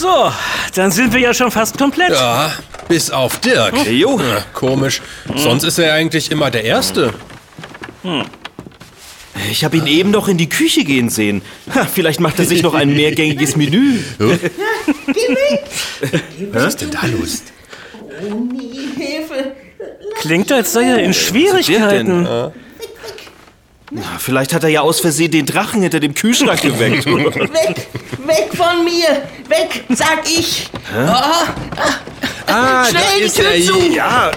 So, dann sind wir ja schon fast komplett. Ja, bis auf Dirk. Jo. Ja, komisch. Sonst ist er eigentlich immer der Erste. Ich habe ihn eben noch in die Küche gehen sehen. Ha, vielleicht macht er sich noch ein mehrgängiges Menü. Was ist denn da los? Hilfe! Klingt, als sei er in Schwierigkeiten. Na, vielleicht hat er ja aus Versehen den Drachen hinter dem Kühlschrank geweckt. Weg! Weg von mir! Weg, sag ich! Oh, Ah, Schnell, die Tür zu! ja,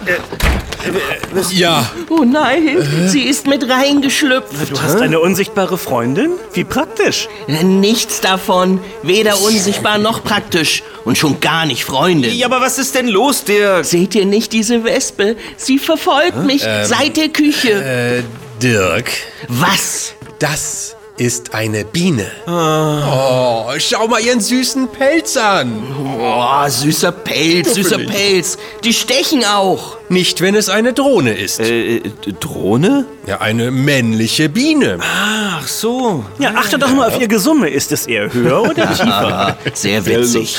Ja, oh nein, sie ist mit reingeschlüpft. Du hast eine unsichtbare Freundin? Wie praktisch. Nichts davon. Weder unsichtbar noch praktisch. Und schon gar nicht Freundin. ja, aber was ist denn los, Dirk? Seht ihr nicht diese Wespe? Sie verfolgt mich seit der Küche. äh, Dirk, Was? das ist eine Biene. Oh, schau mal ihren süßen Pelz an. Oh, süßer Pelz, süßer. Pelz. Die stechen auch. Nicht, wenn es eine Drohne ist. Äh, Drohne? Ja, eine männliche Biene. Ach so. Ja, achte doch mal auf ihr Gesumme. Ist es eher höher oder tiefer? Sehr witzig.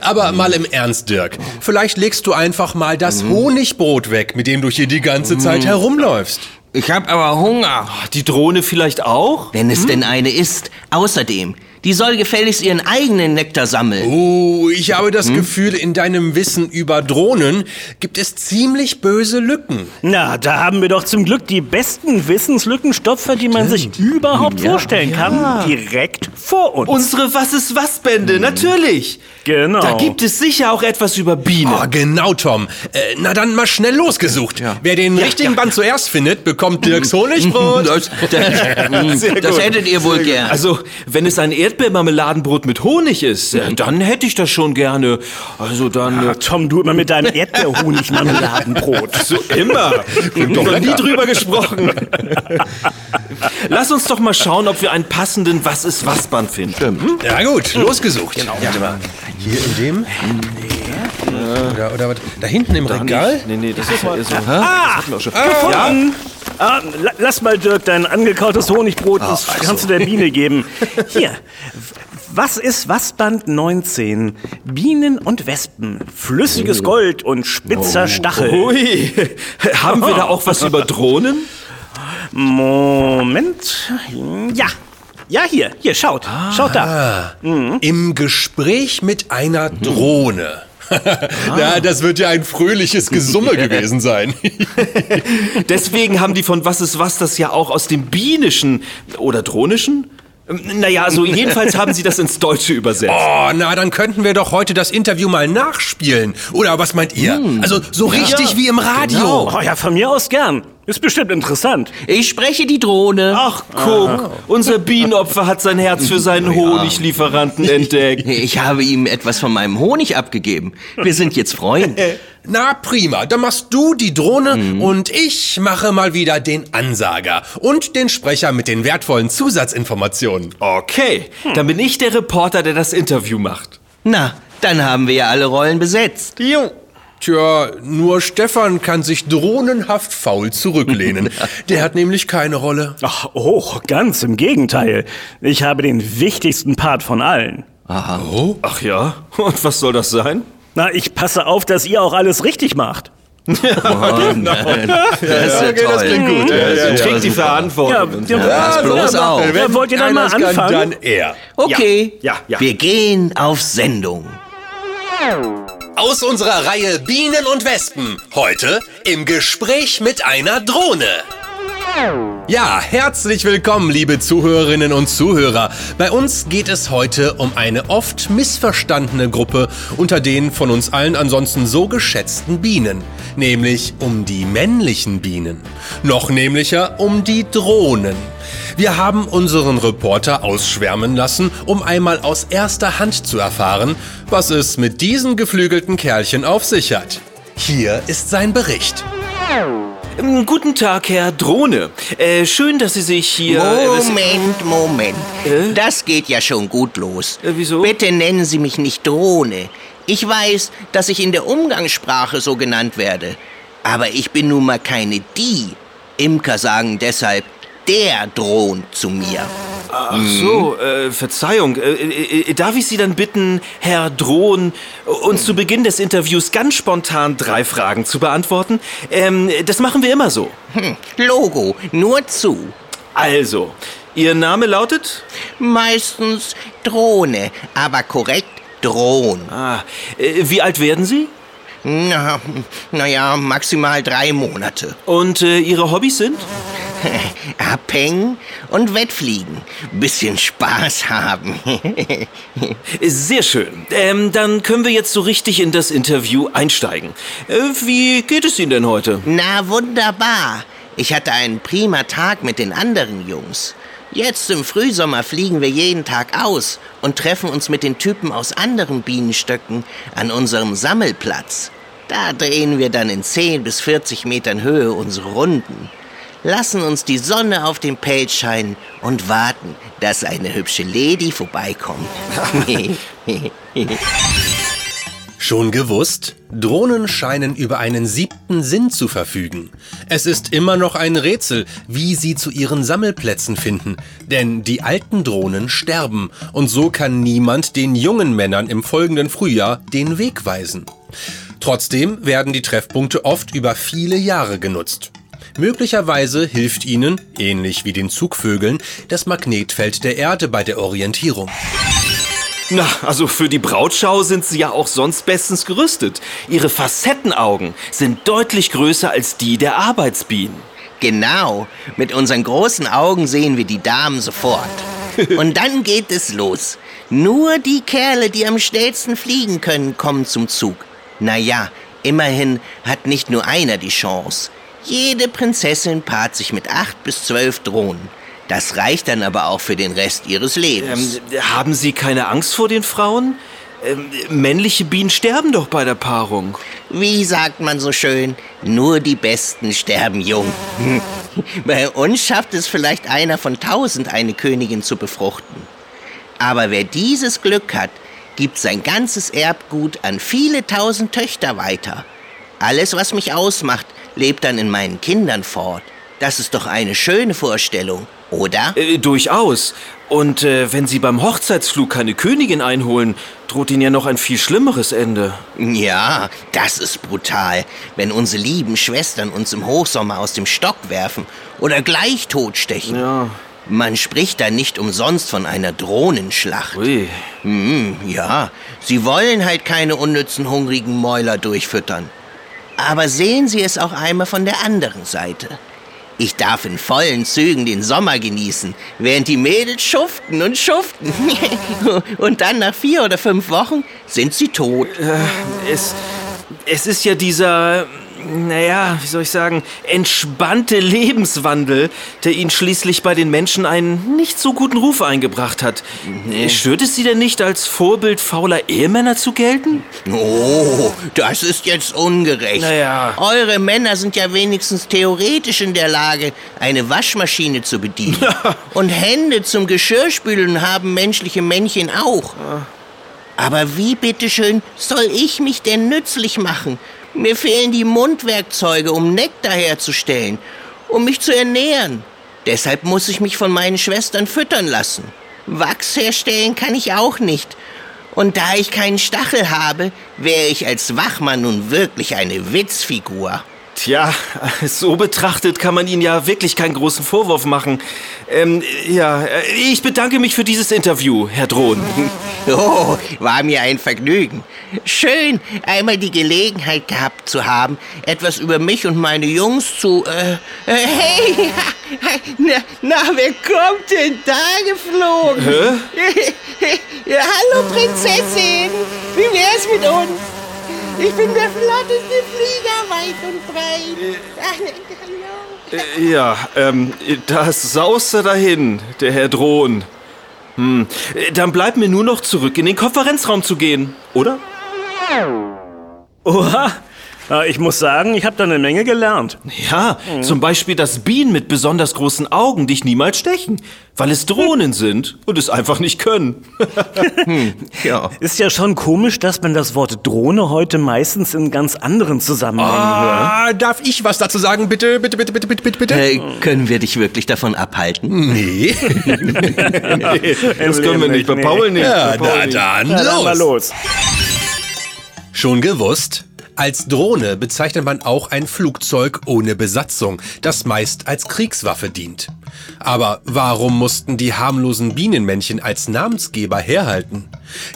Aber mal im Ernst, Dirk. Vielleicht legst du einfach mal das Honigbrot weg, mit dem du hier die ganze Zeit herumläufst. Ich hab aber Hunger. Die Drohne vielleicht auch? Wenn es denn eine ist. Außerdem, die soll gefälligst ihren eigenen Nektar sammeln. Oh, ich habe das Gefühl, in deinem Wissen über Drohnen gibt es ziemlich böse Lücken. Na, da haben wir doch zum Glück die besten Wissenslückenstopfer, die man sich überhaupt vorstellen kann, direkt vor uns. Unsere Was ist was Bände, natürlich. Genau. Da gibt es sicher auch etwas über Bienen. Oh, genau, Tom. Äh, na dann mal schnell losgesucht. Wer den richtigen Band zuerst findet, bekommt Dirks Honigbrot. Das, das, das hättet ihr wohl gern. Also, wenn es ein Erdbeermarmeladenbrot mit Honig ist, äh, dann hätte ich das schon gerne. Also dann... Ah, Äh, Tom, du immer mit deinem Erdbeerhonig-Marmeladenbrot. so immer. Klingt doch Noch nie drüber gesprochen. Lass uns doch mal schauen, ob wir einen passenden Was ist was Band finden. Hm? Ja gut, losgesucht. Genau. Ja. Hier in dem? Oder, oder was? Da hinten im Regal? Nee, nee, das ist ja so. Ah, gefunden. Ah, la- lass mal, Dirk, dein angekautes Honigbrot, das kannst du der Biene geben. Hier, was ist was Band 19? Bienen und Wespen, flüssiges Gold und spitzer Stachel. Ui, haben wir da auch was über Drohnen? Moment. Ja. Ja, hier, hier, schaut. Schaut da. Im Gespräch mit einer Drohne. Na, das wird ja ein fröhliches Gesumme gewesen sein. Deswegen haben die von Was ist was das ja auch aus dem Bienischen oder Dronischen? Ähm, Naja, also jedenfalls haben sie das ins Deutsche übersetzt. Oh, na, dann könnten wir doch heute das Interview mal nachspielen. Oder was meint ihr? Also so richtig wie im Radio. Oh ja, von mir aus gern. Ist bestimmt interessant. Ich spreche die Drohne. Ach, guck, unser Bienenopfer hat sein Herz für seinen Honiglieferanten entdeckt. Ich habe ihm etwas von meinem Honig abgegeben. Wir sind jetzt Freunde. Na prima, dann machst du die Drohne und ich mache mal wieder den Ansager und den Sprecher mit den wertvollen Zusatzinformationen. Okay, dann bin ich der Reporter, der das Interview macht. Na, dann haben wir ja alle Rollen besetzt. Jo. Tja, nur Stefan kann sich drohnenhaft faul zurücklehnen. Der hat nämlich keine Rolle. Ach, oh, ganz im Gegenteil. Ich habe den wichtigsten Part von allen. Ach ja, und was soll das sein? Na, ich passe auf, dass ihr auch alles richtig macht. Das ist ja toll. gut. Er trägt die Verantwortung. Ja, ja, Pass bloß auf. Ja, wollt ihr dann mal Einer kann, anfangen? Dann er. Okay, Ja, ja. wir gehen auf Sendung. Aus unserer Reihe Bienen und Wespen. Heute im Gespräch mit einer Drohne. Ja, herzlich willkommen, liebe Zuhörerinnen und Zuhörer. Bei uns geht es heute um eine oft missverstandene Gruppe unter den von uns allen ansonsten so geschätzten Bienen, nämlich um die männlichen Bienen. Noch nämlicher um die Drohnen. Wir haben unseren Reporter ausschwärmen lassen, um einmal aus erster Hand zu erfahren, was es mit diesen geflügelten Kerlchen auf sich hat. Hier ist sein Bericht. Ähm, Guten Tag, Herr Drohne. Äh, schön, dass Sie sich hier... äh, Moment, Moment. Das geht ja schon gut los. Äh, wieso? Bitte nennen Sie mich nicht Drohne. Ich weiß, dass ich in der Umgangssprache so genannt werde. Aber ich bin nun mal keine die. Imker sagen deshalb, der droht zu mir. Ach so, äh, Verzeihung. Äh, äh, darf ich Sie dann bitten, Herr Drohn, uns zu Beginn des Interviews ganz spontan drei Fragen zu beantworten? Ähm, das machen wir immer so. Hm, Logo, nur zu. Also, Ihr Name lautet? Meistens Drohne, aber korrekt Drohn. Ah, äh, wie alt werden Sie? Na, naja, maximal drei Monate. Und äh, Ihre Hobbys sind? Abhängen und Wettfliegen. Bisschen Spaß haben. Sehr schön. Ähm, dann können wir jetzt so richtig in das Interview einsteigen. Äh, wie geht es Ihnen denn heute? Na, wunderbar. Ich hatte einen prima Tag mit den anderen Jungs. Jetzt im Frühsommer fliegen wir jeden Tag aus und treffen uns mit den Typen aus anderen Bienenstöcken an unserem Sammelplatz. Da drehen wir dann in 10 bis 40 Metern Höhe unsere Runden. Lassen uns die Sonne auf dem Pelz scheinen und warten, dass eine hübsche Lady vorbeikommt. Schon gewusst? Drohnen scheinen über einen siebten Sinn zu verfügen. Es ist immer noch ein Rätsel, wie sie zu ihren Sammelplätzen finden, denn die alten Drohnen sterben und so kann niemand den jungen Männern im folgenden Frühjahr den Weg weisen. Trotzdem werden die Treffpunkte oft über viele Jahre genutzt. Möglicherweise hilft ihnen, ähnlich wie den Zugvögeln, das Magnetfeld der Erde bei der Orientierung. Na, also für die Brautschau sind sie ja auch sonst bestens gerüstet. Ihre Facettenaugen sind deutlich größer als die der Arbeitsbienen. Genau, mit unseren großen Augen sehen wir die Damen sofort. Und dann geht es los. Nur die Kerle, die am schnellsten fliegen können, kommen zum Zug. Naja, immerhin hat nicht nur einer die Chance. Jede Prinzessin paart sich mit acht bis zwölf Drohnen. Das reicht dann aber auch für den Rest ihres Lebens. Ähm, haben Sie keine Angst vor den Frauen? Ähm, männliche Bienen sterben doch bei der Paarung. Wie sagt man so schön, nur die Besten sterben jung. bei uns schafft es vielleicht einer von tausend, eine Königin zu befruchten. Aber wer dieses Glück hat, gibt sein ganzes Erbgut an viele tausend Töchter weiter. Alles, was mich ausmacht, lebt dann in meinen Kindern fort. Das ist doch eine schöne Vorstellung, oder? Äh, durchaus. Und äh, wenn Sie beim Hochzeitsflug keine Königin einholen, droht Ihnen ja noch ein viel schlimmeres Ende. Ja, das ist brutal, wenn unsere lieben Schwestern uns im Hochsommer aus dem Stock werfen oder gleich totstechen. Ja. Man spricht da nicht umsonst von einer Drohnenschlacht. Ui. Hm, ja, sie wollen halt keine unnützen, hungrigen Mäuler durchfüttern. Aber sehen Sie es auch einmal von der anderen Seite. Ich darf in vollen Zügen den Sommer genießen, während die Mädels schuften und schuften. und dann nach vier oder fünf Wochen sind sie tot. Äh, es, es ist ja dieser naja, wie soll ich sagen, entspannte Lebenswandel, der ihn schließlich bei den Menschen einen nicht so guten Ruf eingebracht hat. Nee. Stört es Sie denn nicht, als Vorbild fauler Ehemänner zu gelten? Oh, das ist jetzt ungerecht. Naja. Eure Männer sind ja wenigstens theoretisch in der Lage, eine Waschmaschine zu bedienen. Und Hände zum Geschirrspülen haben menschliche Männchen auch. Aber wie bitteschön soll ich mich denn nützlich machen? Mir fehlen die Mundwerkzeuge, um Nektar herzustellen, um mich zu ernähren. Deshalb muss ich mich von meinen Schwestern füttern lassen. Wachs herstellen kann ich auch nicht. Und da ich keinen Stachel habe, wäre ich als Wachmann nun wirklich eine Witzfigur. Tja, so betrachtet kann man Ihnen ja wirklich keinen großen Vorwurf machen. Ähm, ja, äh, ich bedanke mich für dieses Interview, Herr Drohn. Oh, war mir ein Vergnügen. Schön, einmal die Gelegenheit gehabt zu haben, etwas über mich und meine Jungs zu... Äh, äh, hey, na, na, wer kommt denn da geflogen? Hä? ja, hallo, Prinzessin. Wie wär's mit uns? Ich bin der flotteste Flieger weit und breit. Hallo. Äh, ja, ähm, das sauste dahin, der Herr Drohn. Hm, dann bleibt mir nur noch zurück in den Konferenzraum zu gehen, oder? Oha, Äh, Ich muss sagen, ich habe da eine Menge gelernt. Ja, zum Beispiel, dass Bienen mit besonders großen Augen dich niemals stechen, weil es Drohnen sind und es einfach nicht können. Ja. Ist ja schon komisch, dass man das Wort Drohne heute meistens in ganz anderen Zusammenhängen hört. Ah, darf ich was dazu sagen, bitte? Bitte, bitte, bitte, bitte, bitte, bitte? Äh, können wir dich wirklich davon abhalten? Nee. Das können wir nicht bei Paul nicht. Ja, Paul na nicht. dann Na, dann los. los. Schon gewusst? Als Drohne bezeichnet man auch ein Flugzeug ohne Besatzung, das meist als Kriegswaffe dient. Aber warum mussten die harmlosen Bienenmännchen als Namensgeber herhalten?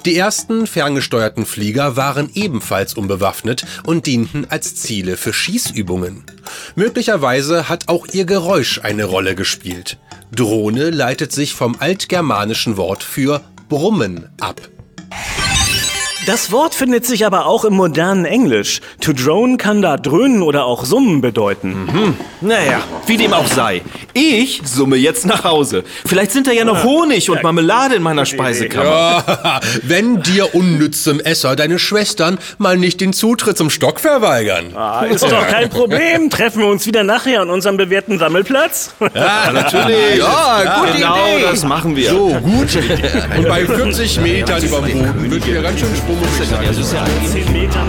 Die ersten ferngesteuerten Flieger waren ebenfalls unbewaffnet und dienten als Ziele für Schießübungen. Möglicherweise hat auch ihr Geräusch eine Rolle gespielt. Drohne leitet sich vom altgermanischen Wort für Brummen ab. Das Wort findet sich aber auch im modernen Englisch. To drone kann da dröhnen oder auch summen bedeuten. Naja, wie dem auch sei. Ich summe jetzt nach Hause. Vielleicht sind da ja noch Honig und Marmelade in meiner Speisekammer. Ah, Wenn dir unnützem Esser deine Schwestern mal nicht den Zutritt zum Stock verweigern. Ah, ist doch kein Problem. Treffen wir uns wieder nachher an unserem bewährten Sammelplatz? Natürlich. Ja, gute genau, Idee. das machen wir. So, gut. Und bei 40 Metern über Boden wird wieder ganz schön schwummrig sein. Das ist ja 10 Metern.